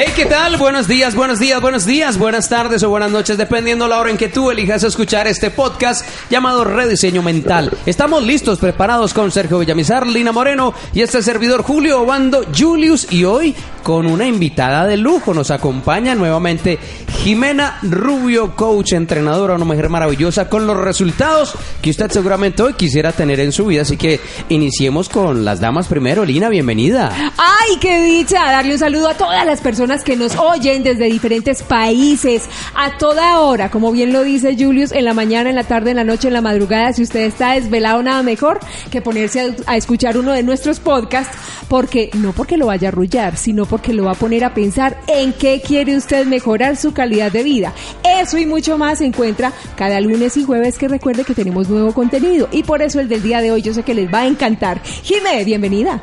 Hey, ¿qué tal? Buenos días, buenos días, buenos días, buenas tardes o buenas noches, dependiendo la hora en que tú elijas escuchar este podcast llamado Rediseño Mental. Estamos listos, preparados con Sergio Villamizar, Lina Moreno y este servidor Julio Obando Julius y hoy con una invitada de lujo. Nos acompaña nuevamente Jimena Rubio, coach, entrenadora, una mujer maravillosa con los resultados que usted seguramente hoy quisiera tener en su vida. Así que iniciemos con las damas primero. Lina, bienvenida. ¡Ay, qué dicha! Darle un saludo a todas las personas que nos oyen desde diferentes países a toda hora, como bien lo dice Julius, en la mañana, en la tarde, en la noche, en la madrugada. Si usted está desvelado, nada mejor que ponerse a, a escuchar uno de nuestros podcasts, porque no porque lo vaya a arrullar, sino porque lo va a poner a pensar en qué quiere usted mejorar su calidad de vida. Eso y mucho más se encuentra cada lunes y jueves que recuerde que tenemos nuevo contenido y por eso el del día de hoy yo sé que les va a encantar. Jimé, bienvenida.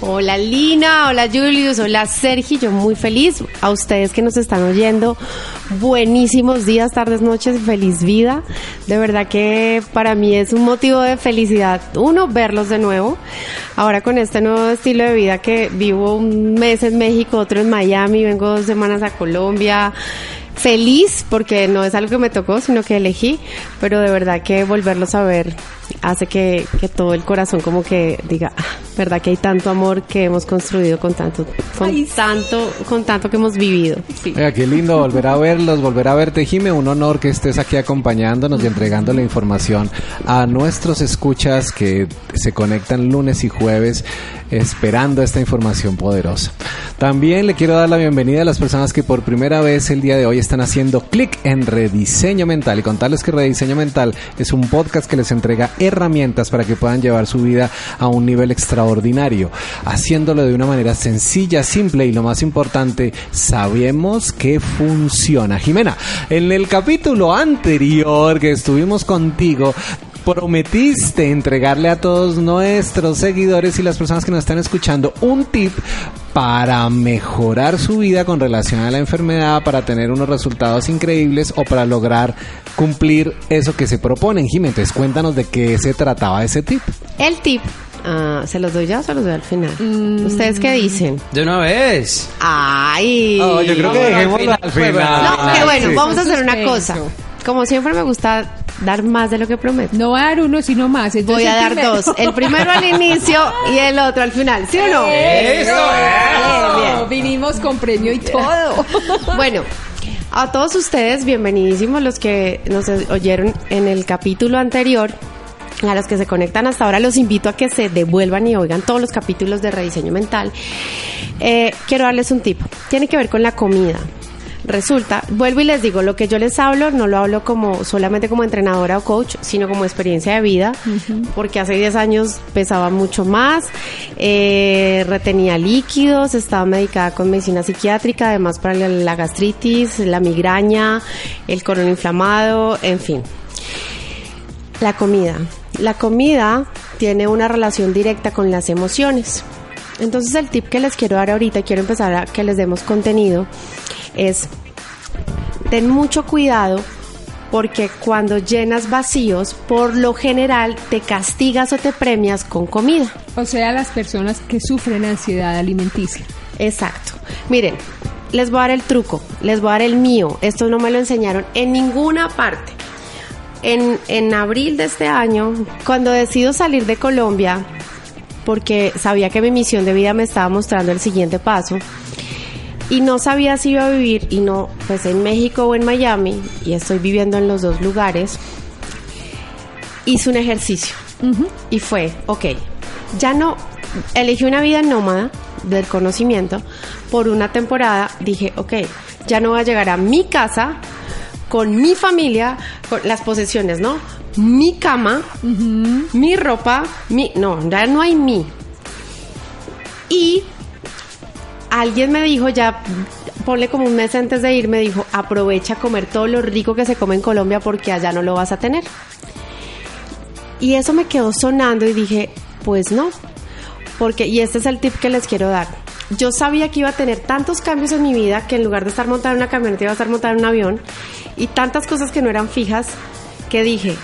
Hola Lina, hola Julius, hola Sergi, yo muy feliz. A ustedes que nos están oyendo, buenísimos días, tardes, noches, feliz vida. De verdad que para mí es un motivo de felicidad, uno, verlos de nuevo. Ahora con este nuevo estilo de vida que vivo un mes en México, otro en Miami, vengo dos semanas a Colombia feliz porque no es algo que me tocó, sino que elegí, pero de verdad que volverlos a ver hace que, que todo el corazón como que diga, ah, verdad que hay tanto amor que hemos construido con tanto, con Ay, sí. tanto, con tanto que hemos vivido. Sí. Oiga, qué lindo volver a verlos, volver a verte, Jime. Un honor que estés aquí acompañándonos y entregando la información a nuestros escuchas que se conectan lunes y jueves esperando esta información poderosa. También le quiero dar la bienvenida a las personas que por primera vez el día de hoy están haciendo clic en Rediseño Mental y contarles que Rediseño Mental es un podcast que les entrega herramientas para que puedan llevar su vida a un nivel extraordinario, haciéndolo de una manera sencilla, simple y lo más importante, sabemos que funciona. Jimena, en el capítulo anterior que estuvimos contigo, prometiste entregarle a todos nuestros seguidores y las personas que nos están escuchando un tip para mejorar su vida con relación a la enfermedad, para tener unos resultados increíbles o para lograr cumplir eso que se proponen. Jimena, entonces cuéntanos de qué se trataba ese tip. El tip, ah, ¿se los doy ya o se los doy al final? ¿Ustedes qué dicen? De una vez. Ay. Oh, yo creo que dejémoslo al final. No, que bueno, Sí. vamos a hacer una cosa. Como siempre me gusta dar más de lo que prometo. No va a dar uno, sino más. Entonces, Voy a dar primero. dos. El primero al inicio y el otro al final. ¿Sí o no? ¡Eso! Bien, bien. Vinimos con premio y todo. Bueno, a todos ustedes, bienvenidísimos los que nos oyeron en el capítulo anterior. A los que se conectan hasta ahora, los invito a que se devuelvan y oigan todos los capítulos de rediseño mental. Eh, quiero darles un tip. Tiene que ver con la comida. Resulta, vuelvo y les digo, lo que yo les hablo no lo hablo como solamente como entrenadora o coach, sino como experiencia de vida, porque hace 10 años pesaba mucho más, eh, retenía líquidos, estaba medicada con medicina psiquiátrica, además para la, la gastritis, la migraña, el colon inflamado, en fin. La comida. La comida tiene una relación directa con las emociones. Entonces el tip que les quiero dar ahorita, quiero empezar a que les demos contenido, es ten mucho cuidado porque cuando llenas vacíos, por lo general te castigas o te premias con comida. O sea, las personas que sufren ansiedad alimenticia. Exacto. Miren, les voy a dar el truco, les voy a dar el mío. Esto no me lo enseñaron en ninguna parte. En, en abril de este año, cuando decido salir de Colombia, porque sabía que mi misión de vida me estaba mostrando el siguiente paso, y no sabía si iba a vivir, y no, pues en México o en Miami, y estoy viviendo en los dos lugares, hice un ejercicio. Y fue, ok, ya no, elegí una vida nómada del conocimiento. Por una temporada dije, ok, ya no voy a llegar a mi casa con mi familia, con las posesiones, ¿no? Mi cama, mi ropa, mi... No, ya no hay mi. Y alguien me dijo ya, ponle como un mes antes de ir, me dijo, aprovecha a comer todo lo rico que se come en Colombia porque allá no lo vas a tener. Y eso me quedó sonando y dije, pues no, porque, y este es el tip que les quiero dar. Yo sabía que iba a tener tantos cambios en mi vida que en lugar de estar montada en una camioneta iba a estar montada en un avión y tantas cosas que no eran fijas que dije,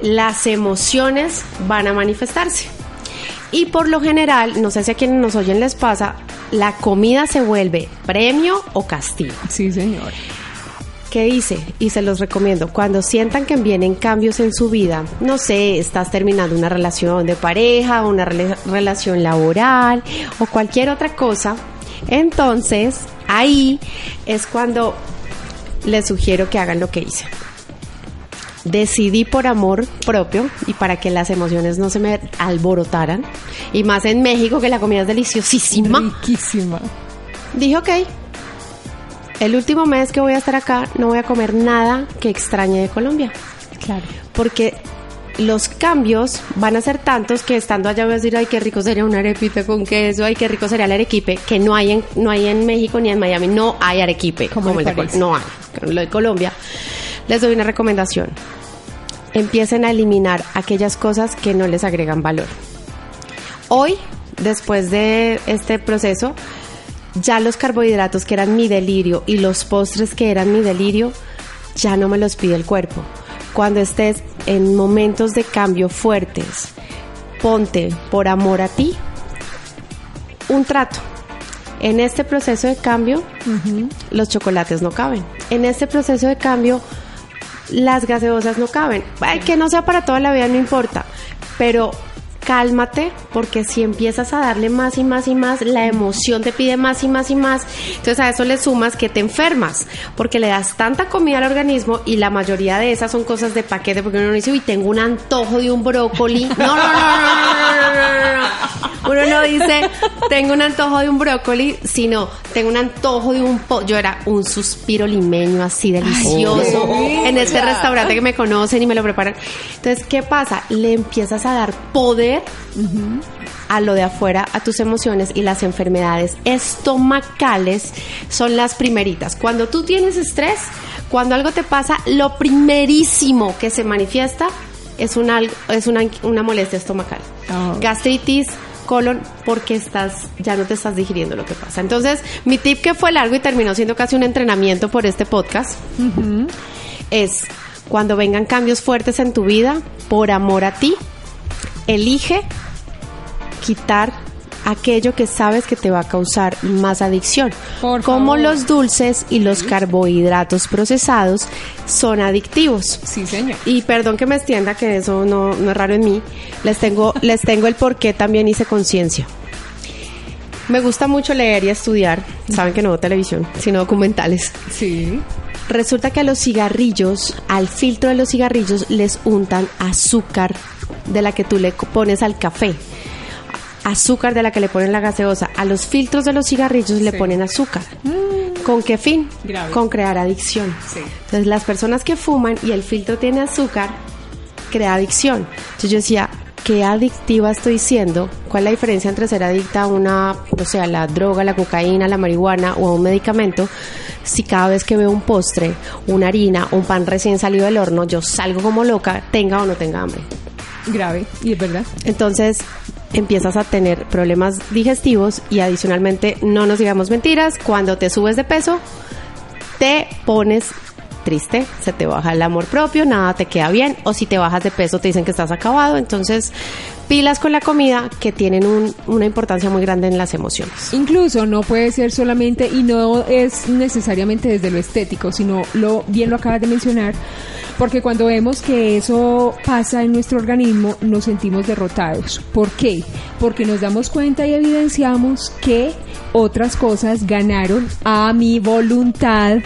las emociones van a manifestarse. Y por lo general, no sé si a quienes nos oyen les pasa, la comida se vuelve premio o castigo. Sí, señor. ¿Qué dice? Y se los recomiendo. Cuando sientan que vienen cambios en su vida, no sé, estás terminando una relación de pareja, una rela- relación laboral o cualquier otra cosa, entonces ahí es cuando les sugiero que hagan lo que hice. Decidí por amor propio y para que las emociones no se me alborotaran, y más en México que la comida es deliciosísima. Riquísima. Dije, ok, el último mes que voy a estar acá no voy a comer nada que extrañe de Colombia. Claro. Porque los cambios van a ser tantos que estando allá voy a decir, ay, qué rico sería una arepita con queso, ay, qué rico sería el arequipe, que no hay en, no hay en México ni en Miami, no hay arequipe, Como el de Col- París. no hay, lo de Colombia. Les doy una recomendación. Empiecen a eliminar aquellas cosas que no les agregan valor. Hoy, después de este proceso, ya los carbohidratos que eran mi delirio y los postres que eran mi delirio, ya no me los pide el cuerpo. Cuando estés en momentos de cambio fuertes, ponte por amor a ti un trato. En este proceso de cambio, los chocolates no caben. En este proceso de cambio, las gaseosas no caben. Ay, que no sea para toda la vida, no importa. Pero cálmate, porque si empiezas a darle más y más y más, la emoción te pide más y más y más. Entonces a eso le sumas que te enfermas, porque le das tanta comida al organismo y la mayoría de esas son cosas de paquete, porque uno dice, uy, tengo un antojo de un brócoli. No, no, no, no, no. Uno no dice, tengo un antojo de un brócoli, sino tengo un antojo de un pollo. Era un suspiro limeño así delicioso en este restaurante que me conocen y me lo preparan. Entonces, ¿qué pasa? Le empiezas a dar poder a lo de afuera, a tus emociones y las enfermedades estomacales son las primeritas. Cuando tú tienes estrés, cuando algo te pasa, lo primerísimo que se manifiesta es una, es una, una molestia estomacal. Oh. Gastritis, colon, porque estás, ya no te estás digiriendo lo que pasa. Entonces, mi tip que fue largo y terminó siendo casi un entrenamiento por este podcast es cuando vengan cambios fuertes en tu vida, por amor a ti, elige quitar aquello que sabes que te va a causar más adicción. Por como favor. los dulces y los carbohidratos procesados son adictivos. Sí, señor. Y perdón que me extienda, que eso no, no es raro en mí. Les tengo, les tengo el por qué también hice conciencia. Me gusta mucho leer y estudiar. Saben que no veo televisión, sino documentales. Sí. Resulta que a los cigarrillos, al filtro de los cigarrillos, les untan azúcar de la que tú le pones al café. Azúcar de la que le ponen la gaseosa. A los filtros de los cigarrillos le ponen azúcar. ¿Con qué fin? Grave. Con crear adicción. Sí. Entonces las personas que fuman y el filtro tiene azúcar, crea adicción. Entonces yo decía, ¿qué adictiva estoy siendo? ¿Cuál es la diferencia entre ser adicta a una, o sea, la droga, la cocaína, la marihuana o a un medicamento? Si cada vez que veo un postre, una harina, un pan recién salido del horno, yo salgo como loca, tenga o no tenga hambre. Grave. Y es verdad. Entonces empiezas a tener problemas digestivos y adicionalmente, no nos digamos mentiras, cuando te subes de peso, te pones triste, se te baja el amor propio, nada te queda bien, o si te bajas de peso te dicen que estás acabado, entonces pilas con la comida que tienen un- una importancia muy grande en las emociones. Incluso no puede ser solamente y no es necesariamente desde lo estético, sino lo bien lo acabas de mencionar, porque cuando vemos que eso pasa en nuestro organismo nos sentimos derrotados. ¿Por qué? Porque nos damos cuenta y evidenciamos que otras cosas ganaron a mi voluntad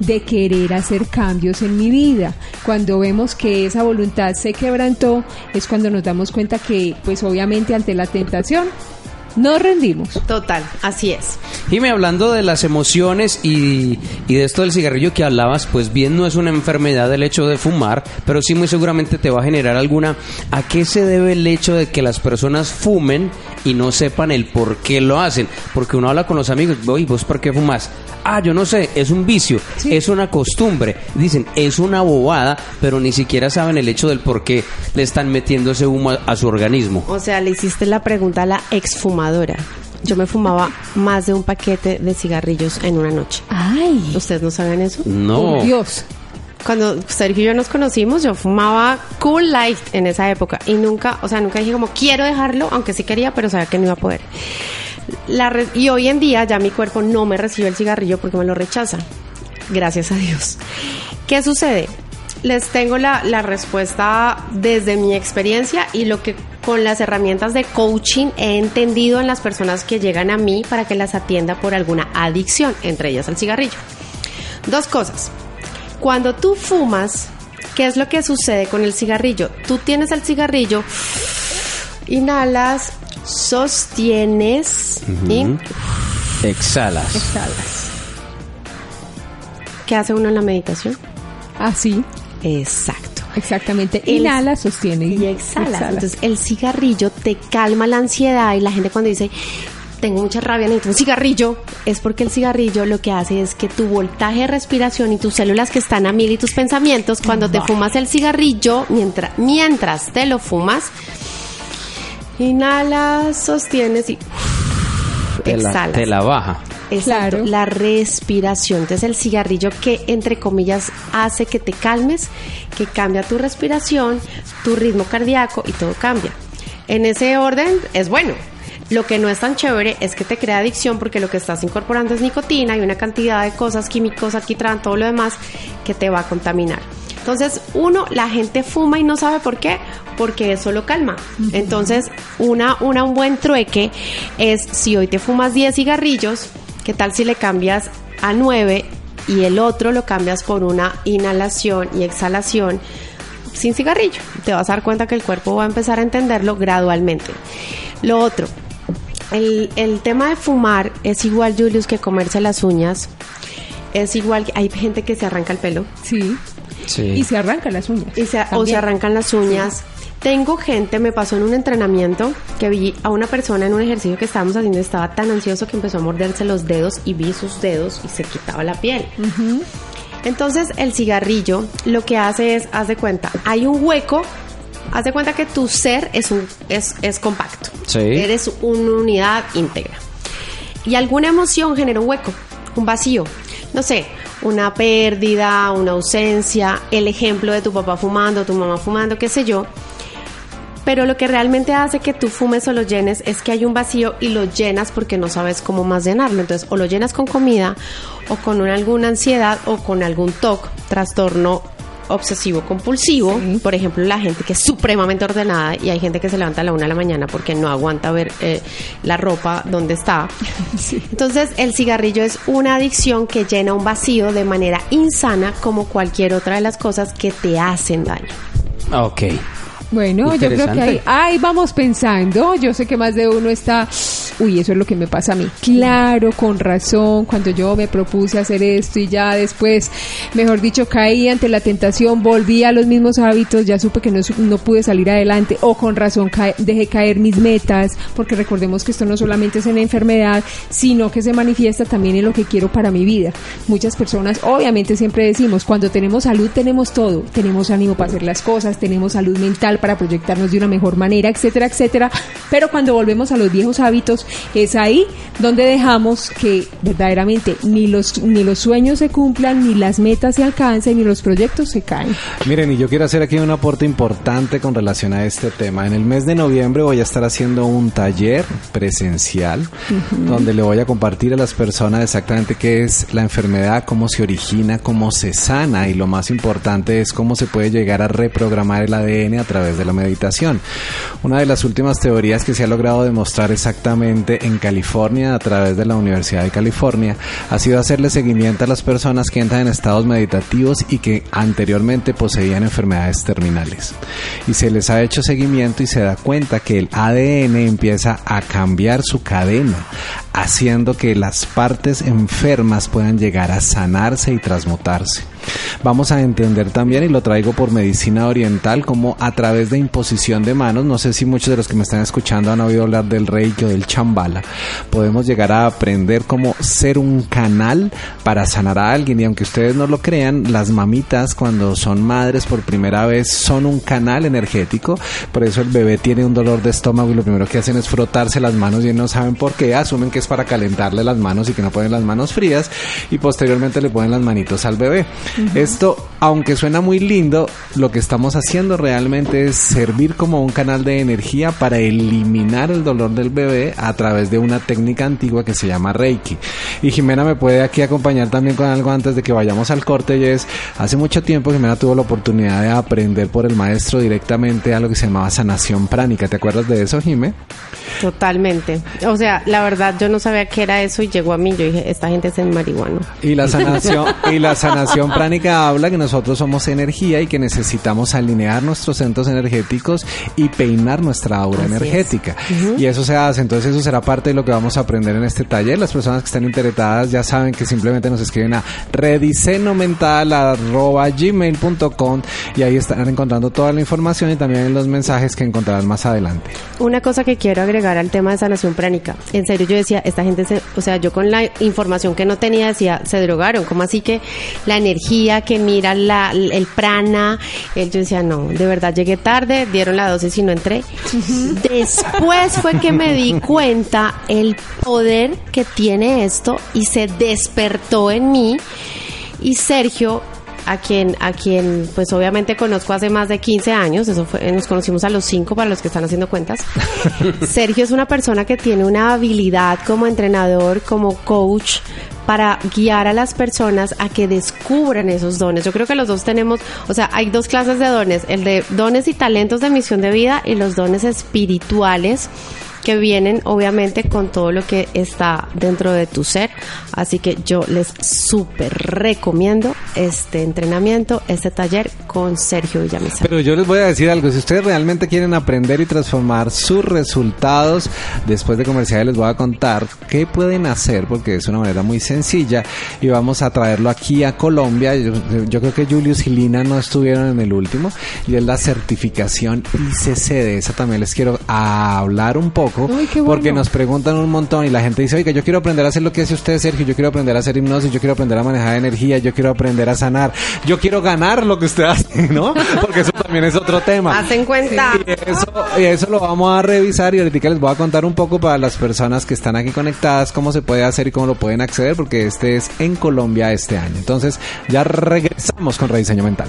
de querer hacer cambios en mi vida. Cuando vemos que esa voluntad se quebrantó, es cuando nos damos cuenta que, pues obviamente ante la tentación, No rendimos. Total, así es. Jimmy, hablando de las emociones y, y de esto del cigarrillo que hablabas, pues bien no es una enfermedad el hecho de fumar, pero sí muy seguramente te va a generar alguna. ¿A qué se debe el hecho de que las personas fumen y no sepan el por qué lo hacen? Porque uno habla con los amigos, oye, ¿vos por qué fumas? Ah, yo no sé, es un vicio, es una costumbre. Dicen, es una bobada, pero ni siquiera saben el hecho del por qué le están metiendo ese humo a, a su organismo. O sea, le hiciste la pregunta a la exfumadora. Yo me fumaba más de un paquete de cigarrillos en una noche. Ay, ¿Ustedes no saben eso? No. por Dios. Cuando Sergio y yo nos conocimos, yo fumaba Cool Life en esa época y nunca, o sea, nunca dije como quiero dejarlo, aunque sí quería, pero sabía que no iba a poder. Y hoy en día ya mi cuerpo no me recibe el cigarrillo porque me lo rechaza. Gracias a Dios. ¿Qué sucede? Les tengo la, la respuesta desde mi experiencia y lo que con las herramientas de coaching he entendido en las personas que llegan a mí para que las atienda por alguna adicción, entre ellas el cigarrillo. Dos cosas. Cuando tú fumas, ¿qué es lo que sucede con el cigarrillo? Tú tienes el cigarrillo, inhalas, sostienes y Exhalas. Exhalas. ¿qué hace uno en la meditación? Así, Exacto. exactamente. El- Inhala, sostiene Y exhalas. Entonces el cigarrillo te calma la ansiedad y la gente cuando dice tengo mucha rabia, necesito un cigarrillo, es porque el cigarrillo lo que hace es que tu voltaje de respiración y tus células que están a mil y tus pensamientos, cuando te fumas el cigarrillo, mientras, mientras te lo fumas, inhalas, sostienes y Te la, exhalas. te la baja. Exacto, Claro. la respiración. Entonces el cigarrillo que entre comillas hace que te calmes, que cambia tu respiración, tu ritmo cardíaco y todo cambia. En ese orden es bueno. Lo que no es tan chévere es que te crea adicción porque lo que estás incorporando es nicotina y una cantidad de cosas químicos, alquitrán, todo lo demás que te va a contaminar. Entonces, uno, la gente fuma y no sabe por qué, porque eso lo calma. Entonces, una, una, un buen trueque es si hoy te fumas 10 cigarrillos, ¿qué tal si le cambias a 9 y el otro lo cambias por una inhalación y exhalación sin cigarrillo? Te vas a dar cuenta que el cuerpo va a empezar a entenderlo gradualmente. Lo otro, el, el tema de fumar es igual, Julius, que comerse las uñas. Es igual, que hay gente que se arranca el pelo Sí. Sí. Y se arrancan las uñas. y se- o se arrancan las uñas. Tengo gente, me pasó en un entrenamiento que vi a una persona en un ejercicio que estábamos haciendo, estaba tan ansioso que empezó a morderse los dedos y vi sus dedos y se quitaba la piel. Entonces el cigarrillo lo que hace es, haz de cuenta, hay un hueco, haz de cuenta que tu ser es, un, es, es compacto. Sí. Eres una unidad íntegra. Y alguna emoción genera un hueco, un vacío. No sé, una pérdida, una ausencia, el ejemplo de tu papá fumando, tu mamá fumando, qué sé yo. Pero lo que realmente hace que tú fumes o lo llenes es que hay un vacío y lo llenas porque no sabes cómo más llenarlo. Entonces, o lo llenas con comida, o con una- alguna ansiedad, o con algún TOC, trastorno obsesivo compulsivo. Sí. Por ejemplo, la gente que es supremamente ordenada y hay gente que se levanta a la una de la mañana porque no aguanta ver eh, la ropa donde está. Entonces, el cigarrillo es una adicción que llena un vacío de manera insana como cualquier otra de las cosas que te hacen daño. Ok. Bueno, yo creo que ahí, ahí vamos pensando. Yo sé que más de uno está, uy, eso es lo que me pasa a mí. Claro, con razón, cuando yo me propuse hacer esto y ya después, mejor dicho, caí ante la tentación, volví a los mismos hábitos, ya supe que no, no pude salir adelante o con razón cae- dejé caer mis metas, porque recordemos que esto no solamente es en la enfermedad, sino que se manifiesta también en lo que quiero para mi vida. Muchas personas, obviamente siempre decimos, cuando tenemos salud tenemos todo, tenemos ánimo para hacer las cosas, tenemos salud mental para proyectarnos de una mejor manera, etcétera, etcétera. Pero cuando volvemos a los viejos hábitos, es ahí donde dejamos que verdaderamente ni los, ni los sueños se cumplan, ni las metas se alcancen, ni los proyectos se caen. Miren, y yo quiero hacer aquí un aporte importante con relación a este tema. En el mes de noviembre voy a estar haciendo un taller presencial donde le voy a compartir a las personas exactamente qué es la enfermedad, cómo se origina, cómo se sana y lo más importante es cómo se puede llegar a reprogramar el ADN a través de la meditación. Una de las últimas teorías que se ha logrado demostrar exactamente en California a través de la Universidad de California ha sido hacerle seguimiento a las personas que entran en estados meditativos y que anteriormente poseían enfermedades terminales. Y se les ha hecho seguimiento y se da cuenta que el ADN empieza a cambiar su cadena, haciendo que las partes enfermas puedan llegar a sanarse y transmutarse. Vamos a entender también, y lo traigo por medicina oriental, como a través de imposición de manos, no sé si muchos de los que me están escuchando han oído hablar del reiki o del chambala, podemos llegar a aprender cómo ser un canal para sanar a alguien. Y aunque ustedes no lo crean, las mamitas cuando son madres por primera vez son un canal energético, por eso el bebé tiene un dolor de estómago y lo primero que hacen es frotarse las manos y no saben por qué, asumen que es para calentarle las manos y que no ponen las manos frías y posteriormente le ponen las manitos al bebé. Esto, aunque suena muy lindo, lo que estamos haciendo realmente es servir como un canal de energía para eliminar el dolor del bebé a través de una técnica antigua que se llama Reiki. Y Jimena me puede aquí acompañar también con algo antes de que vayamos al corte y es, hace mucho tiempo Jimena tuvo la oportunidad de aprender por el maestro directamente algo que se llamaba sanación pránica. ¿Te acuerdas de eso, Jimé? Totalmente. O sea, la verdad yo no sabía qué era eso y llegó a mí. Yo dije, esta gente es en marihuana. Y la sanación y la sanación pránica habla que nosotros somos energía y que necesitamos alinear nuestros centros energéticos y peinar nuestra aura energética. Y eso se hace, entonces eso será parte de lo que vamos a aprender en este taller. Las personas que están interesadas ya saben que simplemente nos escriben a gmail.com y ahí estarán encontrando toda la información y también los mensajes que encontrarán más adelante. Una cosa que quiero agregar al tema de sanación pránica. En serio, yo decía, esta gente, se, o sea, yo con la información que no tenía decía, se drogaron. como así que la energía que mira la, el prana? Yo decía, no, de verdad llegué tarde, dieron la dosis y no entré. Después fue que me di cuenta el poder que tiene esto y se despertó en mí. Y Sergio a quien, a quien pues obviamente conozco hace más de 15 años, eso fue, nos conocimos a los 5 para los que están haciendo cuentas. Sergio es una persona que tiene una habilidad como entrenador, como coach, para guiar a las personas a que descubran esos dones. Yo creo que los dos tenemos, o sea, hay dos clases de dones, el de dones y talentos de misión de vida y los dones espirituales que vienen obviamente con todo lo que está dentro de tu ser. Así que yo les súper recomiendo este entrenamiento, este taller con Sergio Villamizar. Pero yo les voy a decir algo, si ustedes realmente quieren aprender y transformar sus resultados, después de comerciales les voy a contar qué pueden hacer, porque es una manera muy sencilla y vamos a traerlo aquí a Colombia. Yo, creo que Julius y Lina no estuvieron en el último y es la certificación ICC. De esa también les quiero hablar un poco porque nos preguntan un montón y la gente dice, oiga, yo quiero aprender a hacer lo que hace usted, Sergio, yo quiero aprender a hacer hipnosis, yo quiero aprender a manejar energía, yo quiero aprender a sanar, yo quiero ganar lo que usted hace, ¿no? Porque eso también es otro tema. Hacen cuenta. Y eso, y eso lo vamos a revisar y ahorita les voy a contar un poco para las personas que están aquí conectadas cómo se puede hacer y cómo lo pueden acceder, porque este es en Colombia este año. Entonces, ya regresamos con Rediseño Mental.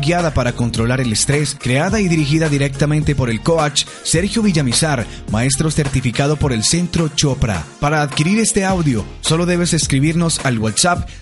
guiada para controlar el estrés, creada y dirigida directamente por el coach Sergio Villamizar, maestro certificado por el Centro Chopra. Para adquirir este audio, solo debes escribirnos al WhatsApp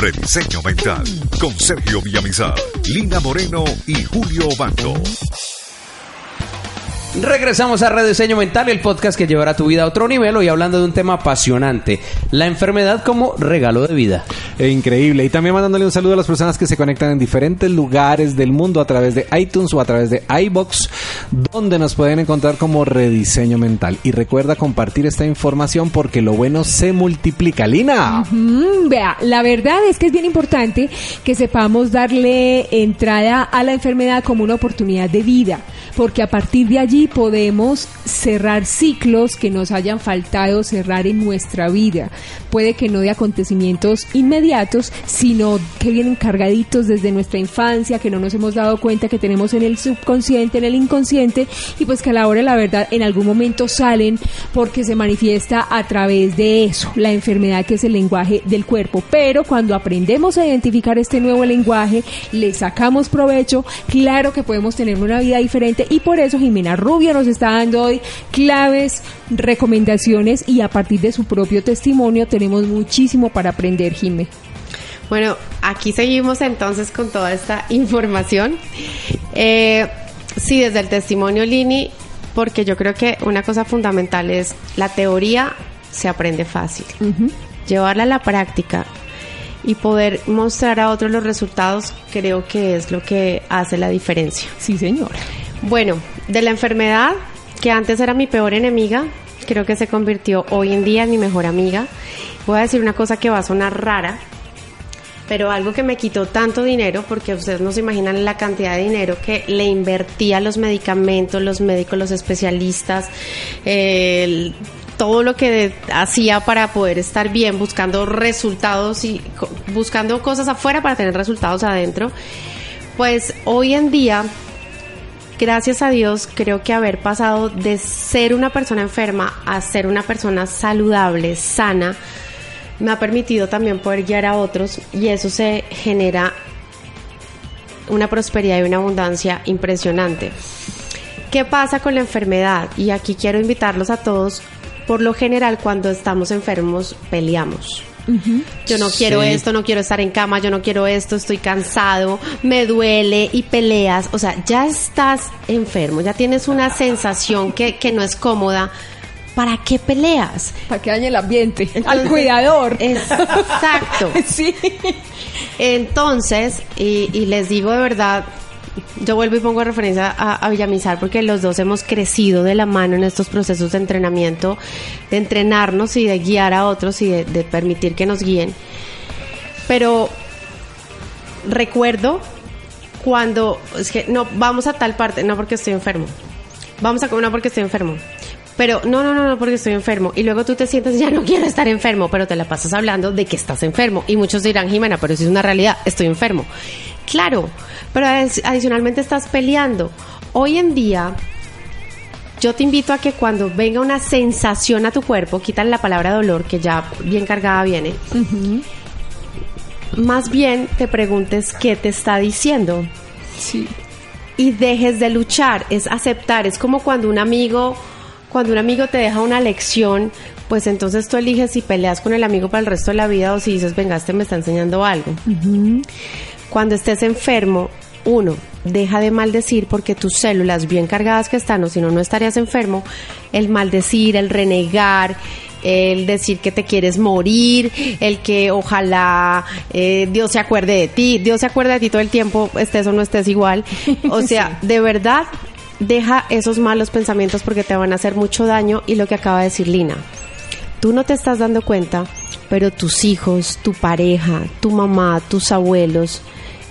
Rediseño Mental con Sergio Villamizar, Lina Moreno y Julio Bando. Regresamos a Rediseño Mental, el podcast que llevará tu vida a otro nivel. Hoy hablando de un tema apasionante: la enfermedad como regalo de vida. E increíble. Y también mandándole un saludo a las personas que se conectan en diferentes lugares del mundo a través de iTunes o a través de iBox, donde nos pueden encontrar como Rediseño Mental. Y recuerda compartir esta información porque lo bueno se multiplica. Lina. Mm, vea, la verdad es que es bien importante que sepamos darle entrada a la enfermedad como una oportunidad de vida, porque a partir de allí podemos cerrar ciclos que nos hayan faltado cerrar en nuestra vida. Puede que no de acontecimientos inmediatos, sino que vienen cargaditos desde nuestra infancia, que no nos hemos dado cuenta que tenemos en el subconsciente, en el inconsciente, y pues que a la hora de la verdad en algún momento salen porque se manifiesta a través de eso, la enfermedad que es el lenguaje del cuerpo. Pero cuando aprendemos a identificar este nuevo lenguaje, le sacamos provecho, claro que podemos tener una vida diferente y por eso Jimena Rubio nos está dando hoy claves, recomendaciones y a partir de su propio testimonio tenemos muchísimo para aprender, Jime. Bueno, aquí seguimos entonces con toda esta información. Eh, sí, desde el testimonio Lini, porque yo creo que una cosa fundamental es la teoría se aprende fácil. Llevarla a la práctica y poder mostrar a otros los resultados creo que es lo que hace la diferencia. Sí, señor. Bueno, de la enfermedad, que antes era mi peor enemiga, creo que se convirtió hoy en día en mi mejor amiga. Voy a decir una cosa que va a sonar rara, pero algo que me quitó tanto dinero, porque ustedes no se imaginan la cantidad de dinero que le invertía los medicamentos, los médicos, los especialistas, todo lo que hacía para poder estar bien, buscando resultados y buscando cosas afuera para tener resultados adentro. Pues hoy en día gracias a Dios, creo que haber pasado de ser una persona enferma a ser una persona saludable, sana, me ha permitido también poder guiar a otros y eso se genera una prosperidad y una abundancia impresionante. ¿Qué pasa con la enfermedad? Y aquí quiero invitarlos a todos. Por lo general, cuando estamos enfermos, peleamos. Yo no quiero Sí. esto, no quiero estar en cama, yo no quiero esto, estoy cansado, me duele y peleas. O sea, ya estás enfermo, ya tienes una sensación que, que no es cómoda. ¿Para qué peleas? Para que dañe el ambiente. Al cuidador. Exacto. sí. Entonces, y, y les digo de verdad, yo vuelvo y pongo referencia a, Villamizar porque los dos hemos crecido de la mano en estos procesos de entrenamiento, de entrenarnos y de guiar a otros y de, permitir que nos guíen. Pero recuerdo cuando, es que no, vamos a tal parte, no porque estoy enfermo. Vamos a no porque estoy enfermo. Pero no, no, no, no, porque estoy enfermo. Y luego tú te sientes, ya no quiero estar enfermo, pero te la pasas hablando de que estás enfermo. Y muchos dirán, Jimena, pero eso es una realidad, estoy enfermo. Claro, pero adi- adicionalmente estás peleando. Hoy en día, yo te invito a que cuando venga una sensación a tu cuerpo, quítale la palabra dolor, que ya bien cargada viene, más bien te preguntes qué te está diciendo Sí. y dejes de luchar, es aceptar, es como cuando un amigo, cuando un amigo te deja una lección, pues entonces tú eliges si peleas con el amigo para el resto de la vida o si dices, venga, este me está enseñando algo. Cuando estés enfermo, uno, deja de maldecir porque tus células bien cargadas que están, o si no, no estarías enfermo, el maldecir, el renegar, el decir que te quieres morir, el que ojalá eh, Dios se acuerde de ti, Dios se acuerda de ti todo el tiempo, estés o no estés igual. O sea, de verdad, deja esos malos pensamientos porque te van a hacer mucho daño y lo que acaba de decir Lina, tú no te estás dando cuenta, pero tus hijos, tu pareja, tu mamá, tus abuelos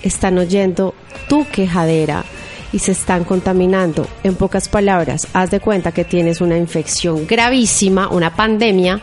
están oyendo tu quejadera y se están contaminando. En pocas palabras, haz de cuenta que tienes una infección gravísima, una pandemia,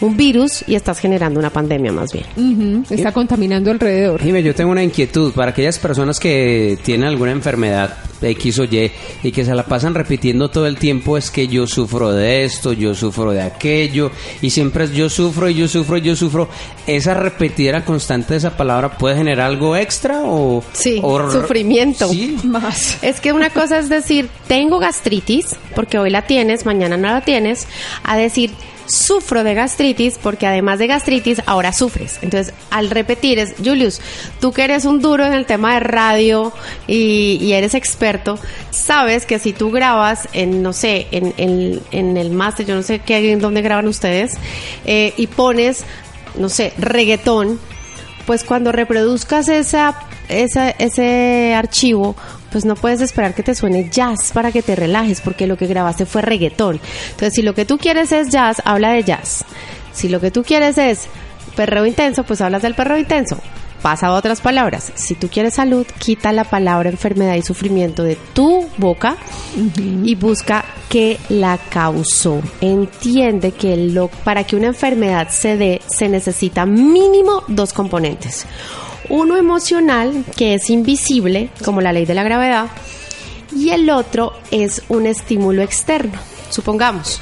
un virus y estás generando una pandemia más bien. Está contaminando alrededor. Jimé, yo tengo una inquietud para aquellas personas que tienen alguna enfermedad X o Y y que se la pasan repitiendo todo el tiempo es que yo sufro de esto, yo sufro de aquello y siempre es yo sufro y yo sufro y yo sufro. Esa repetida constante de esa palabra puede generar algo extra o Sí, o- sufrimiento. Sí. Más. Es que una cosa es decir, tengo gastritis, porque hoy la tienes, mañana no la tienes, a decir, sufro de gastritis, porque además de gastritis, ahora sufres. Entonces, al repetir es, Julius, tú que eres un duro en el tema de radio y, eres experto, sabes que si tú grabas en, no sé, en, en- en el máster, yo no sé qué, en dónde graban ustedes, eh, y pones, no sé, reggaetón, pues cuando reproduzcas esa, esa, ese archivo, pues no puedes esperar que te suene jazz para que te relajes, porque lo que grabaste fue reggaetón. Entonces, si lo que tú quieres es jazz, habla de jazz. Si lo que tú quieres es perreo intenso, pues hablas del perreo intenso. Pasa a otras palabras. Si tú quieres salud, quita la palabra enfermedad y sufrimiento de tu boca y busca qué la causó. Entiende que lo, para que una enfermedad se dé se necesita mínimo dos componentes. Uno emocional, que es invisible, como la ley de la gravedad, y el otro es un estímulo externo. Supongamos,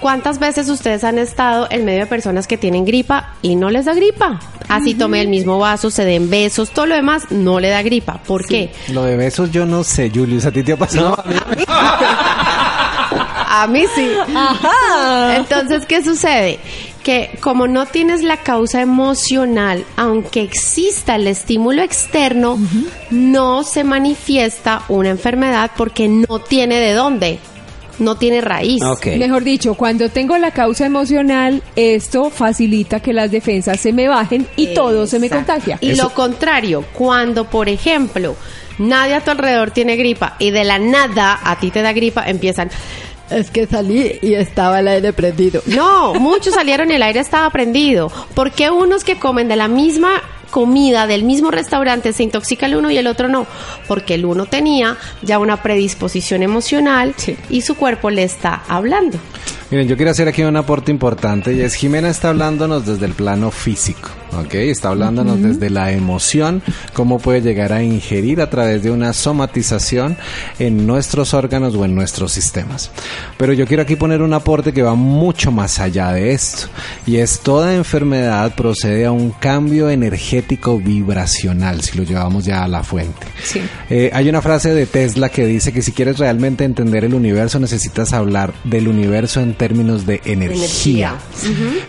¿cuántas veces ustedes han estado en medio de personas que tienen gripa y no les da gripa? Así tome el mismo vaso, se den besos, todo lo demás no le da gripa. ¿Por qué? Lo de besos yo no sé, Julius, ¿a ti te ha pasado? A mí sí. Entonces, ¿qué sucede? Que como no tienes la causa emocional, aunque exista el estímulo externo, no se manifiesta una enfermedad porque no tiene de dónde, no tiene raíz. Mejor dicho, cuando tengo la causa emocional, esto facilita que las defensas se me bajen y todo se me contagia. Y lo contrario, cuando, por ejemplo, nadie a tu alrededor tiene gripa y de la nada a ti te da gripa, empiezan. Es que salí y estaba el aire prendido. No, muchos salieron y el aire estaba prendido. ¿Por qué unos que comen de la misma comida del mismo restaurante se intoxica el uno y el otro no? Porque el uno tenía ya una predisposición emocional y su cuerpo le está hablando. Miren, yo quiero hacer aquí un aporte importante y es Jimena está hablándonos desde el plano físico, ¿ok? Está hablándonos desde la emoción, cómo puede llegar a ingerir a través de una somatización en nuestros órganos o en nuestros sistemas. Pero yo quiero aquí poner un aporte que va mucho más allá de esto y es toda enfermedad procede a un cambio energético vibracional, si lo llevamos ya a la fuente. Sí. Eh, hay una frase de Tesla que dice que si quieres realmente entender el universo necesitas hablar del universo en términos de energía.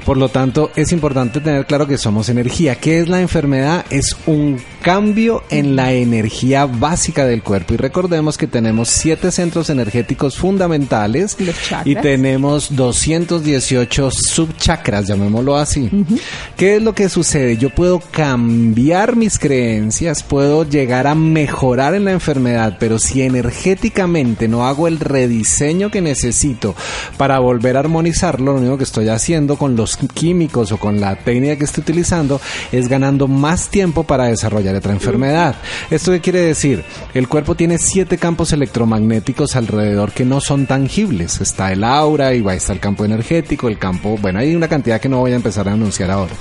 Por lo tanto, es importante tener claro que somos energía. ¿Qué es la enfermedad? Es un cambio en la energía básica del cuerpo. Y recordemos que tenemos siete centros energéticos fundamentales y tenemos 218 subchakras, llamémoslo así. ¿Qué es lo que sucede? Yo puedo cambiar mis creencias, puedo llegar a mejorar en la enfermedad, pero si energéticamente no hago el rediseño que necesito para volver a armonizarlo, lo único que estoy haciendo con los químicos o con la técnica que estoy utilizando es ganando más tiempo para desarrollar otra enfermedad. ¿Esto qué quiere decir? El cuerpo tiene siete campos electromagnéticos alrededor que no son tangibles. Está el aura y va a estar el campo energético, el campo, bueno, hay una cantidad que no voy a empezar a anunciar ahora.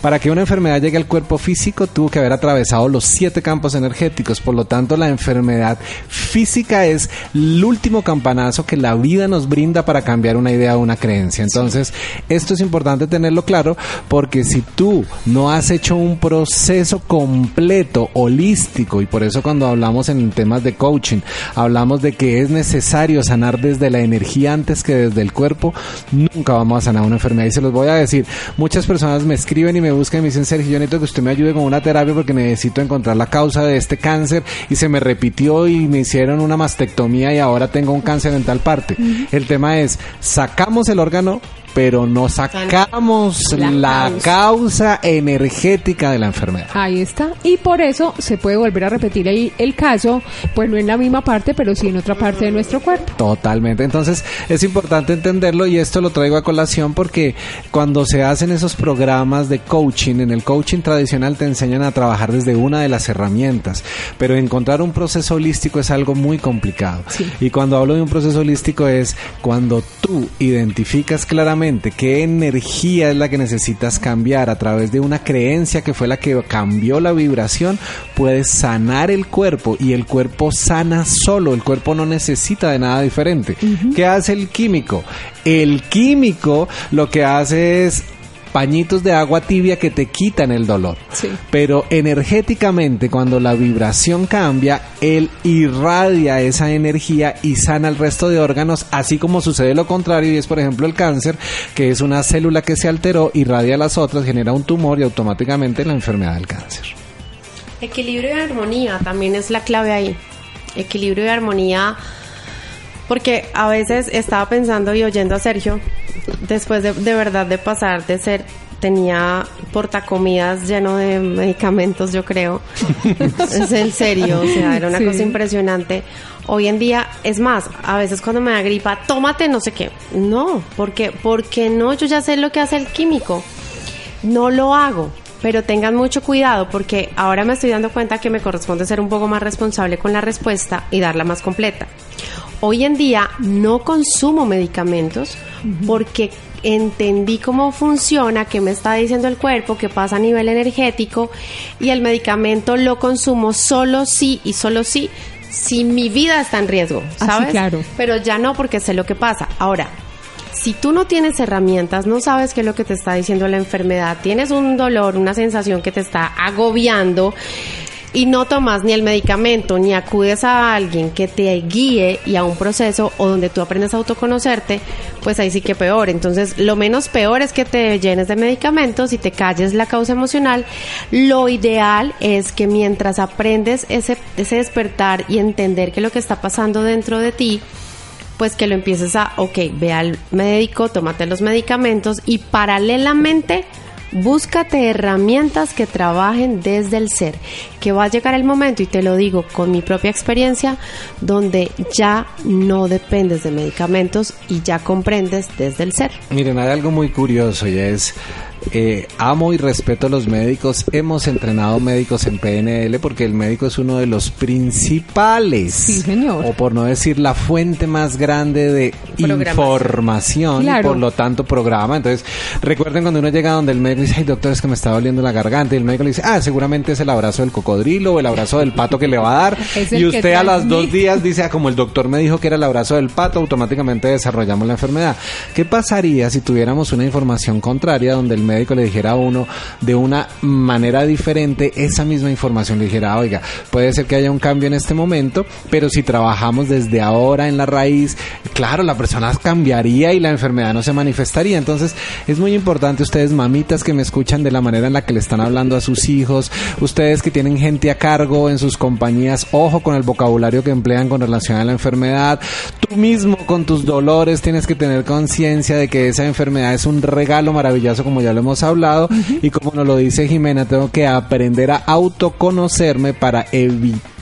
Para que una enfermedad llegue al cuerpo físico, tuvo que haber atravesado los siete campos energéticos. Por lo tanto, la enfermedad física es el último campanazo que la vida nos brinda para cambiar una idea o una creencia. Entonces, esto es importante tenerlo claro porque si tú no has hecho un proceso completo, holístico, y por eso cuando hablamos en temas de coaching, hablamos de que es necesario sanar desde la energía antes que desde el cuerpo, nunca vamos a sanar una enfermedad. Y se los voy a decir, muchas personas me escriben y me buscan y me dicen, Sergio, yo necesito que usted me ayude con una terapia porque necesito encontrar la causa de este cáncer y se me repitió y me hicieron una mastectomía y ahora tengo un cáncer en tal parte. El tema es, sacamos el órgano pero no sacamos La la, causa. causa energética de la enfermedad. Ahí está. Y por eso se puede volver a repetir el, el caso, pues no en la misma parte, pero sí en otra parte de nuestro cuerpo. Totalmente. Entonces es importante entenderlo y esto lo traigo a colación porque cuando se hacen esos programas de coaching, en el coaching tradicional te enseñan a trabajar desde una de las herramientas, pero encontrar un proceso holístico es algo muy complicado. Sí. Y cuando hablo de un proceso holístico es cuando tú identificas claramente qué energía es la que necesitas cambiar a través de una creencia que fue la que cambió la vibración, puedes sanar el cuerpo y el cuerpo sana solo, el cuerpo no necesita de nada diferente. ¿Qué hace el químico? El químico lo que hace es pañitos de agua tibia que te quitan el dolor. Sí. Pero energéticamente, cuando la vibración cambia, él irradia esa energía y sana el resto de órganos, así como sucede lo contrario, y es por ejemplo el cáncer, que es una célula que se alteró, irradia a las otras, genera un tumor y automáticamente la enfermedad del cáncer. Equilibrio y armonía también es la clave ahí. Equilibrio y armonía, porque a veces estaba pensando y oyendo a Sergio, después de, de verdad de pasar de ser, tenía portacomidas lleno de medicamentos, yo creo. es en serio, o sea, era una Sí. cosa impresionante. Hoy en día, es más, a veces cuando me da gripa, tómate no sé qué. No, porque, porque no, yo ya sé lo que hace el químico. No lo hago, pero tengan mucho cuidado porque ahora me estoy dando cuenta que me corresponde ser un poco más responsable con la respuesta y darla más completa. Hoy en día no consumo medicamentos porque entendí cómo funciona, qué me está diciendo el cuerpo, qué pasa a nivel energético y el medicamento lo consumo solo sí y solo sí si mi vida está en riesgo, Ah, ¿sabes? claro. Pero ya no porque sé lo que pasa. Ahora, si tú no tienes herramientas, no sabes qué es lo que te está diciendo la enfermedad, tienes un dolor, una sensación que te está agobiando y no tomas ni el medicamento ni acudes a alguien que te guíe y a un proceso o donde tú aprendes a autoconocerte, pues ahí sí que peor. Entonces, lo menos peor es que te llenes de medicamentos y te calles la causa emocional. Lo ideal es que mientras aprendes ese, ese despertar y entender qué es lo que está pasando dentro de ti, pues que lo empieces a, ok, ve al médico, tómate los medicamentos y paralelamente búscate herramientas que trabajen desde el ser, que va a llegar el momento, y te lo digo con mi propia experiencia, donde ya no dependes de medicamentos y ya comprendes desde el ser. Miren, hay algo muy curioso y es, eh, amo y respeto a los médicos. Hemos entrenado médicos en PNL porque el médico es uno de los principales. Sí, señor. O por no decir la fuente más grande de información y por lo tanto programa. Entonces, recuerden cuando uno llega donde el médico dice, ay doctor, es que me está doliendo la garganta. Y el médico le dice, ah, seguramente es el abrazo del cocodrilo o el abrazo del pato que le va a dar. Y usted a las dos días dice, ah, como el doctor me dijo que era el abrazo del pato, automáticamente desarrollamos la enfermedad. ¿Qué pasaría si tuviéramos una información contraria donde el médico le dijera a uno de una manera diferente esa misma información? Le dijera, oiga, puede ser que haya un cambio en este momento, pero si trabajamos desde ahora en la raíz, claro, la persona cambiaría y la enfermedad no se manifestaría. Entonces, es muy importante ustedes, mamitas que me escuchan de la manera en la que le están hablando a sus hijos, ustedes que tienen gente a cargo en sus compañías, ojo con el vocabulario que emplean con relación a la enfermedad. Tú mismo con tus dolores tienes que tener conciencia de que esa enfermedad es un regalo maravilloso, como ya lo hemos hablado, y como nos lo dice Jimena, tengo que aprender a autoconocerme para evitar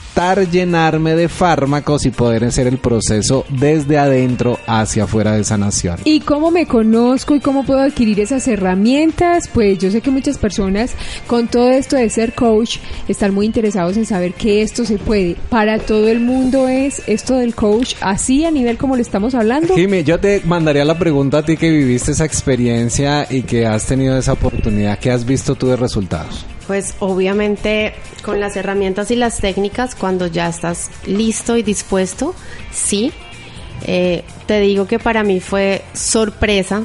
llenarme de fármacos y poder hacer el proceso desde adentro hacia afuera de sanación. ¿Y cómo me conozco y cómo puedo adquirir esas herramientas? Pues yo sé que muchas personas con todo esto de ser coach están muy interesados en saber que esto se puede. Para todo el mundo es esto del coach así a nivel como le estamos hablando. Jimmy, yo te mandaría la pregunta a ti que viviste esa experiencia y que has tenido esa oportunidad. ¿Qué has visto tú de resultados? Pues obviamente con las herramientas y las técnicas, cuando ya estás listo y dispuesto, sí. Eh, te digo que para mí fue sorpresa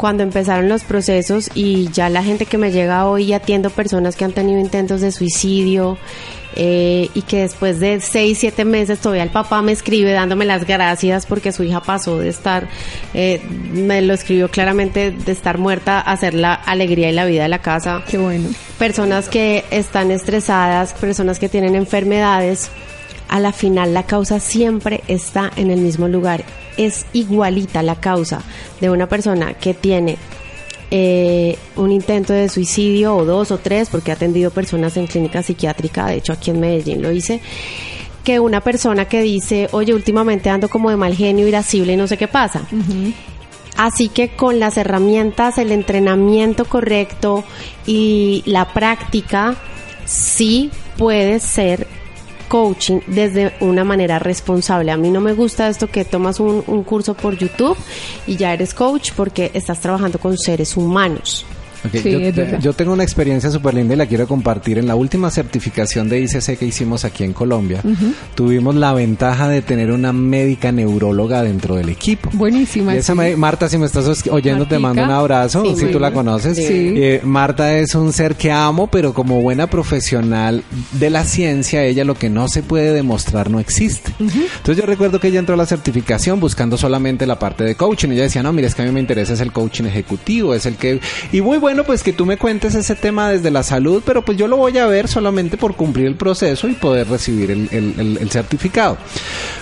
cuando empezaron los procesos y ya la gente que me llega hoy atiendo personas que han tenido intentos de suicidio eh, y que después de seis, siete meses todavía el papá me escribe dándome las gracias porque su hija pasó de estar, eh, me lo escribió claramente, de estar muerta a ser la alegría y la vida de la casa Qué bueno. personas que están estresadas, personas que tienen enfermedades, a la final la causa siempre está en el mismo lugar. Es igualita la causa de una persona que tiene eh, un intento de suicidio o dos o tres, porque he atendido personas en clínica psiquiátrica, de hecho aquí en Medellín lo hice, que una persona que dice, oye, últimamente ando como de mal genio, irascible y no sé qué pasa. Así que con las herramientas, el entrenamiento correcto y la práctica, sí puede ser coaching desde una manera responsable. A mí no me gusta esto que tomas un, un curso por YouTube y ya eres coach porque estás trabajando con seres humanos. Ok, Sí, yo, es verdad. yo tengo una experiencia súper linda y la quiero compartir. En la última certificación de ICC que hicimos aquí en Colombia, tuvimos la ventaja de tener una médica neuróloga dentro del equipo. Buenísima. Y esa sí. Marta, si me estás oyendo, te mando un abrazo. Sí, si tú la conoces. Eh, Marta es un ser que amo, pero como buena profesional de la ciencia, ella lo que no se puede demostrar no existe. Entonces yo recuerdo que ella entró a la certificación buscando solamente la parte de coaching. Ella decía, no, mira, es que a mí me interesa es el coaching ejecutivo, es el que... Y muy bueno, pues que tú me cuentes ese tema desde la salud, pero pues yo lo voy a ver solamente por cumplir el proceso y poder recibir el, el- el- el certificado.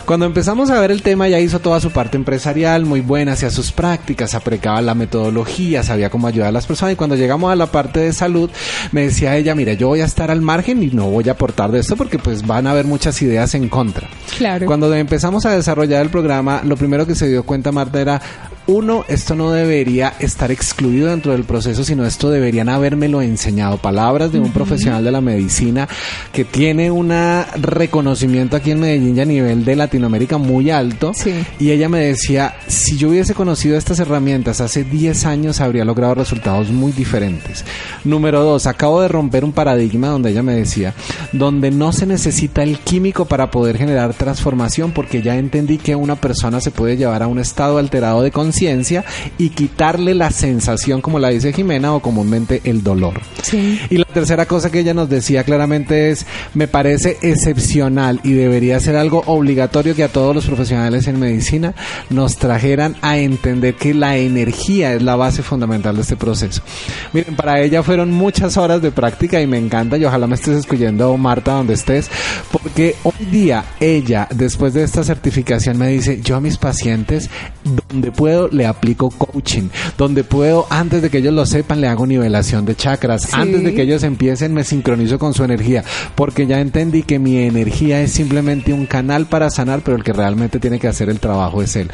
Cuando empezamos a ver el tema, ya hizo toda su parte empresarial muy buena, hacía sus prácticas, aplicaba la metodología, sabía cómo ayudar a las personas. Y cuando llegamos a la parte de salud, me decía ella, mira, yo voy a estar al margen y no voy a aportar de esto porque pues van a haber muchas ideas en contra. Claro. Cuando empezamos a desarrollar el programa, lo primero que se dio cuenta Marta era, uno, esto no debería estar excluido dentro del proceso, sino esto deberían habérmelo enseñado. Palabras de un profesional de la medicina que tiene un reconocimiento aquí en Medellín y a nivel de Latinoamérica muy alto. Sí. Y ella me decía, si yo hubiese conocido estas herramientas hace 10 años, habría logrado resultados muy diferentes. Número dos, acabo de romper un paradigma donde ella me decía, donde no se necesita el químico para poder generar transformación, porque ya entendí que una persona se puede llevar a un estado alterado de conciencia y quitarle la sensación, como la dice Jimena, o comúnmente el dolor. Sí. Y la tercera cosa que ella nos decía claramente es, me parece excepcional y debería ser algo obligatorio que a todos los profesionales en medicina nos trajeran a entender que la energía es la base fundamental de este proceso. Miren, para ella fueron muchas horas de práctica y me encanta y ojalá me estés escuchando Marta donde estés, porque hoy día ella, después de esta certificación, me dice, yo a mis pacientes, donde puedo, le aplico coaching, donde puedo, antes de que ellos lo sepan, le hago nivelación de chakras, antes de que ellos empiecen, me sincronizo con su energía, porque ya entendí que mi energía es simplemente un canal para sanar, pero el que realmente tiene que hacer el trabajo es él.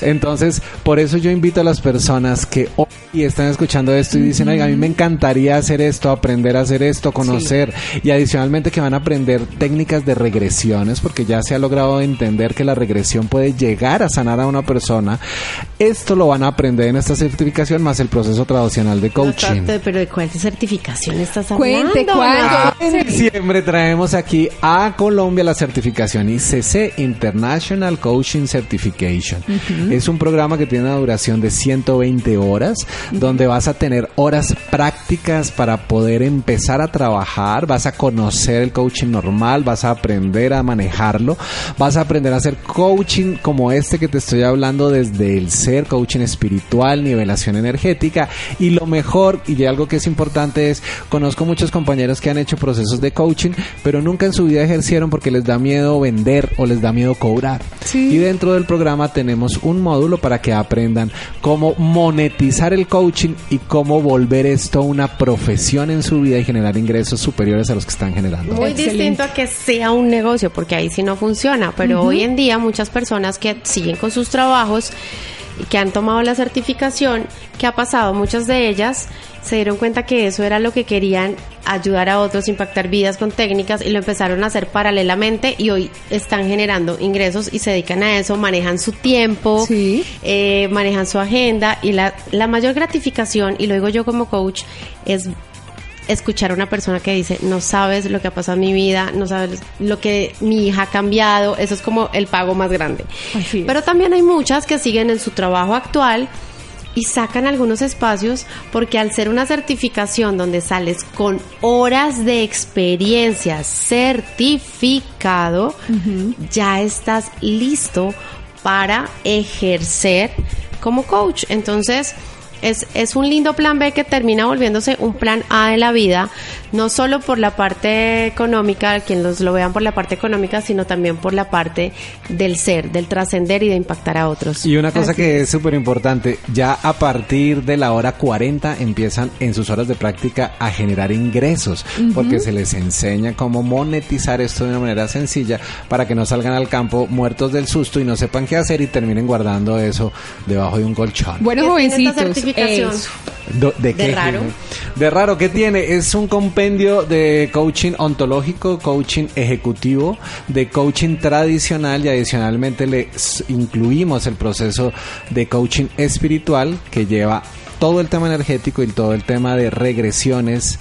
Entonces, por eso yo invito a las personas que hoy están escuchando esto y dicen, oiga, a mí me encantaría hacer esto, aprender a hacer esto, conocer, y adicionalmente que van a aprender técnicas de regresiones, porque ya se ha logrado entender que la regresión puede llegar a sanar a una persona. Esto lo van a aprender en esta certificación más el proceso tradicional de coaching. No, pero ¿de cuál certificación estás hablando? Cuente, ¿cuándo? Ah, En diciembre traemos aquí a Colombia la certificación ICC International Coaching Certification. Es un programa que tiene una duración de 120 horas, donde vas a tener horas prácticas para poder empezar a trabajar, vas a conocer el coaching normal, vas a aprender a manejarlo, vas a aprender a hacer coaching como este que te estoy hablando desde el coaching espiritual, nivelación energética y lo mejor y algo que es importante es conozco muchos compañeros que han hecho procesos de coaching pero nunca en su vida ejercieron porque les da miedo vender o les da miedo cobrar Sí. y dentro del programa tenemos un módulo para que aprendan cómo monetizar el coaching y cómo volver esto una profesión en su vida y generar ingresos superiores a los que están generando Muy Excelente. distinto a que sea un negocio, porque ahí sí no funciona. Pero hoy en día muchas personas que siguen con sus trabajos que han tomado la certificación, ¿qué ha pasado? Muchas de ellas se dieron cuenta que eso era lo que querían, ayudar a otros, impactar vidas con técnicas y lo empezaron a hacer paralelamente y hoy están generando ingresos y se dedican a eso, manejan su tiempo, Sí. eh, manejan su agenda y la, la mayor gratificación, y lo digo yo como coach, es escuchar a una persona que dice, no sabes lo que ha pasado en mi vida, no sabes lo que mi hija ha cambiado, eso es como el pago más grande. Pero también hay muchas que siguen en su trabajo actual y sacan algunos espacios porque al ser una certificación donde sales con horas de experiencia certificado, ya estás listo para ejercer como coach. Entonces, es, es un lindo plan B que termina volviéndose un plan A de la vida, no solo por la parte económica, quien los lo vean por la parte económica, sino también por la parte del ser, del trascender y de impactar a otros. Y una cosa que es súper importante, ya a partir de la hora 40 empiezan en sus horas de práctica a generar ingresos, porque se les enseña cómo monetizar esto de una manera sencilla para que no salgan al campo muertos del susto y no sepan qué hacer y terminen guardando eso debajo de un colchón. Bueno, ¿Qué tiene esta jovencitos. Certificación. Eso. Do- ¿De, De qué? raro. Jimmy? De raro, ¿qué tiene? Es un compendio de coaching ontológico, coaching ejecutivo, de coaching tradicional y adicionalmente le incluimos el proceso de coaching espiritual que lleva todo el tema energético y todo el tema de regresiones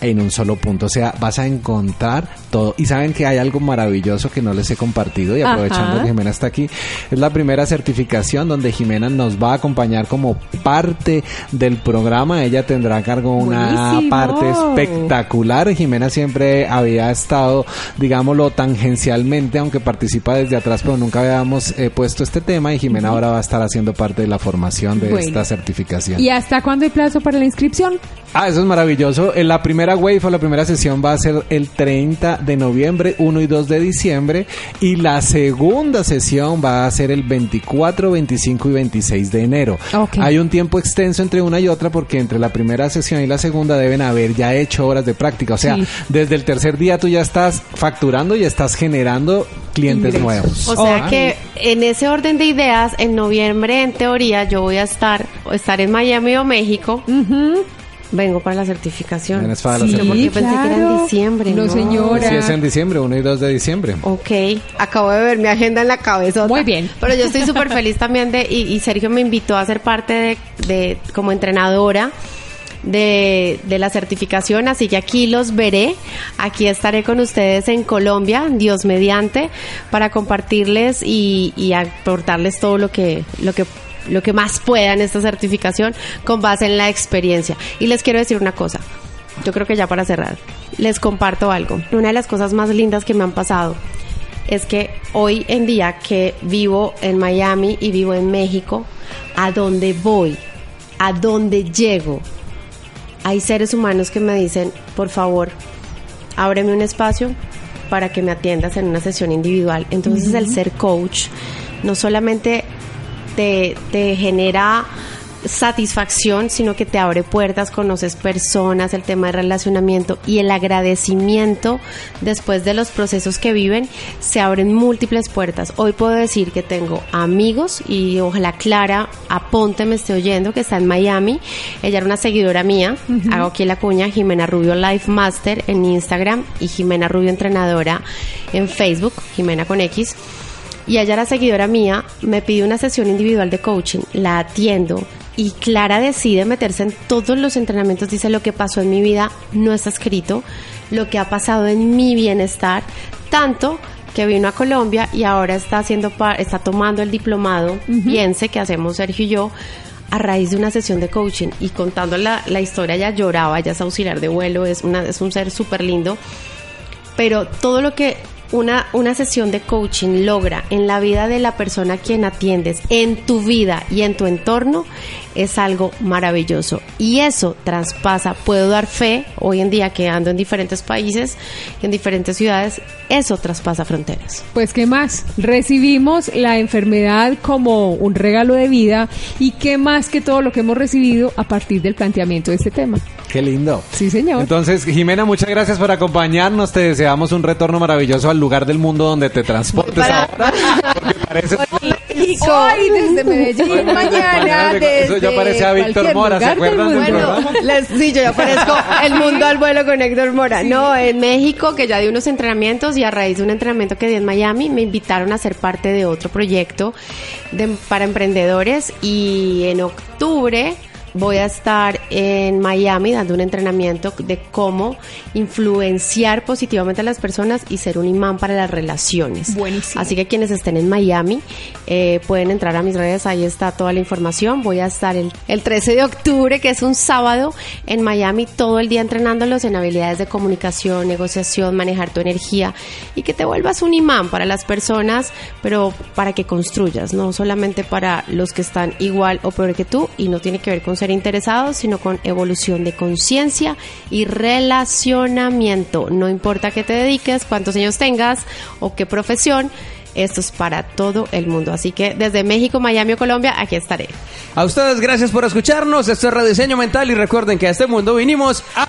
en un solo punto. O sea, vas a encontrar todo. Y saben que hay algo maravilloso que no les he compartido y Ajá. aprovechando que Jimena está aquí. Es la primera certificación donde Jimena nos va a acompañar como parte del programa. Ella tendrá a cargo una Buenísimo. parte espectacular. Jimena siempre había estado, digámoslo, tangencialmente, aunque participa desde atrás, pero nunca habíamos eh, puesto este tema y Jimena ahora va a estar haciendo parte de la formación de Bueno. esta certificación. ¿Y hasta cuándo hay plazo para la inscripción? Ah, eso es maravilloso. En la primera wave o la primera sesión va a ser el 30 de noviembre, 1 y 2 de diciembre. Y la segunda sesión va a ser el 24, 25 y 26 de enero. Ok. Hay un tiempo extenso entre una y otra porque entre la primera sesión y la segunda deben haber ya hecho horas de práctica. O sea, Sí. desde el tercer día tú ya estás facturando y estás generando clientes Ingresos. nuevos. O sea Ah. que en ese orden de ideas, en noviembre, en teoría, yo voy a estar, estar en Miami o México. Vengo para la certificación. Vienes para la Sí, porque certificación. pensé que era en diciembre. No, señora. Sí, es en diciembre, 1 y 2 de diciembre. Ok, acabo de ver mi agenda en la cabeza. Muy bien. Pero yo estoy súper feliz también de, y, y Sergio me invitó a ser parte de, de como entrenadora de, de la certificación, así que aquí los veré, aquí estaré con ustedes en Colombia, Dios mediante, para compartirles y, y aportarles todo lo que, lo que lo que más pueda en esta certificación con base en la experiencia. Y les quiero decir una cosa, yo creo que ya para cerrar, les comparto algo. Una de las cosas más lindas que me han pasado es que hoy en día que vivo en Miami y vivo en México, a donde voy, a donde llego, hay seres humanos que me dicen, por favor, ábreme un espacio para que me atiendas en una sesión individual. Entonces el ser coach no solamente te, te genera satisfacción, sino que te abre puertas, conoces personas, el tema de relacionamiento y el agradecimiento después de los procesos que viven, se abren múltiples puertas. Hoy puedo decir que tengo amigos y ojalá Clara Aponte me esté oyendo, que está en Miami. Ella era una seguidora mía, hago aquí la cuña, Jimena Rubio Life Master en Instagram y Jimena Rubio Entrenadora en Facebook, Jimena con X y ella era seguidora mía, me pidió una sesión individual de coaching, la atiendo y Clara decide meterse en todos los entrenamientos, dice lo que pasó en mi vida no está escrito, lo que ha pasado en mi bienestar, tanto que vino a Colombia y ahora está haciendo está tomando el diplomado Piense que hacemos Sergio y yo a raíz de una sesión de coaching y contando la, la historia ella lloraba, ella es auxiliar de vuelo, es una es un ser súper lindo pero todo lo que una, una sesión de coaching logra en la vida de la persona a quien atiendes, en tu vida y en tu entorno, es algo maravilloso. Y eso traspasa, puedo dar fe, hoy en día que ando en diferentes países, en diferentes ciudades, eso traspasa fronteras. Pues qué más, recibimos la enfermedad como un regalo de vida y qué más que todo lo que hemos recibido a partir del planteamiento de este tema. Qué lindo. Sí, señor. Entonces, Jimena, muchas gracias por acompañarnos. Te deseamos un retorno maravilloso al lugar del mundo donde te transportes Para- ahora. Porque parece... Hoy desde Medellín, mañana Eso ya desde parece a Víctor Mora, ¿se acuerdan del programa? les- sí, yo ya aparezco el mundo al vuelo con Héctor Mora. No, en México, que ya di unos entrenamientos y a raíz de un entrenamiento que di en Miami, me invitaron a ser parte de otro proyecto de- para emprendedores y en octubre voy a estar en Miami dando un entrenamiento de cómo influenciar positivamente a las personas y ser un imán para las relaciones. Buenísimo. Así que quienes estén en Miami eh, pueden entrar a mis redes, ahí está toda la información. Voy a estar el, el 13 de octubre, que es un sábado, en Miami todo el día entrenándolos en habilidades de comunicación, negociación, manejar tu energía y que te vuelvas un imán para las personas, pero para que construyas, no solamente para los que están igual o peor que tú y no tiene que ver con ser interesados, sino con evolución de conciencia y relacionamiento. No importa qué te dediques, cuántos años tengas o qué profesión, esto es para todo el mundo. Así que desde México, Miami o Colombia, aquí estaré. A ustedes, gracias por escucharnos. Esto es Rediseño Mental y recuerden que a este mundo vinimos a...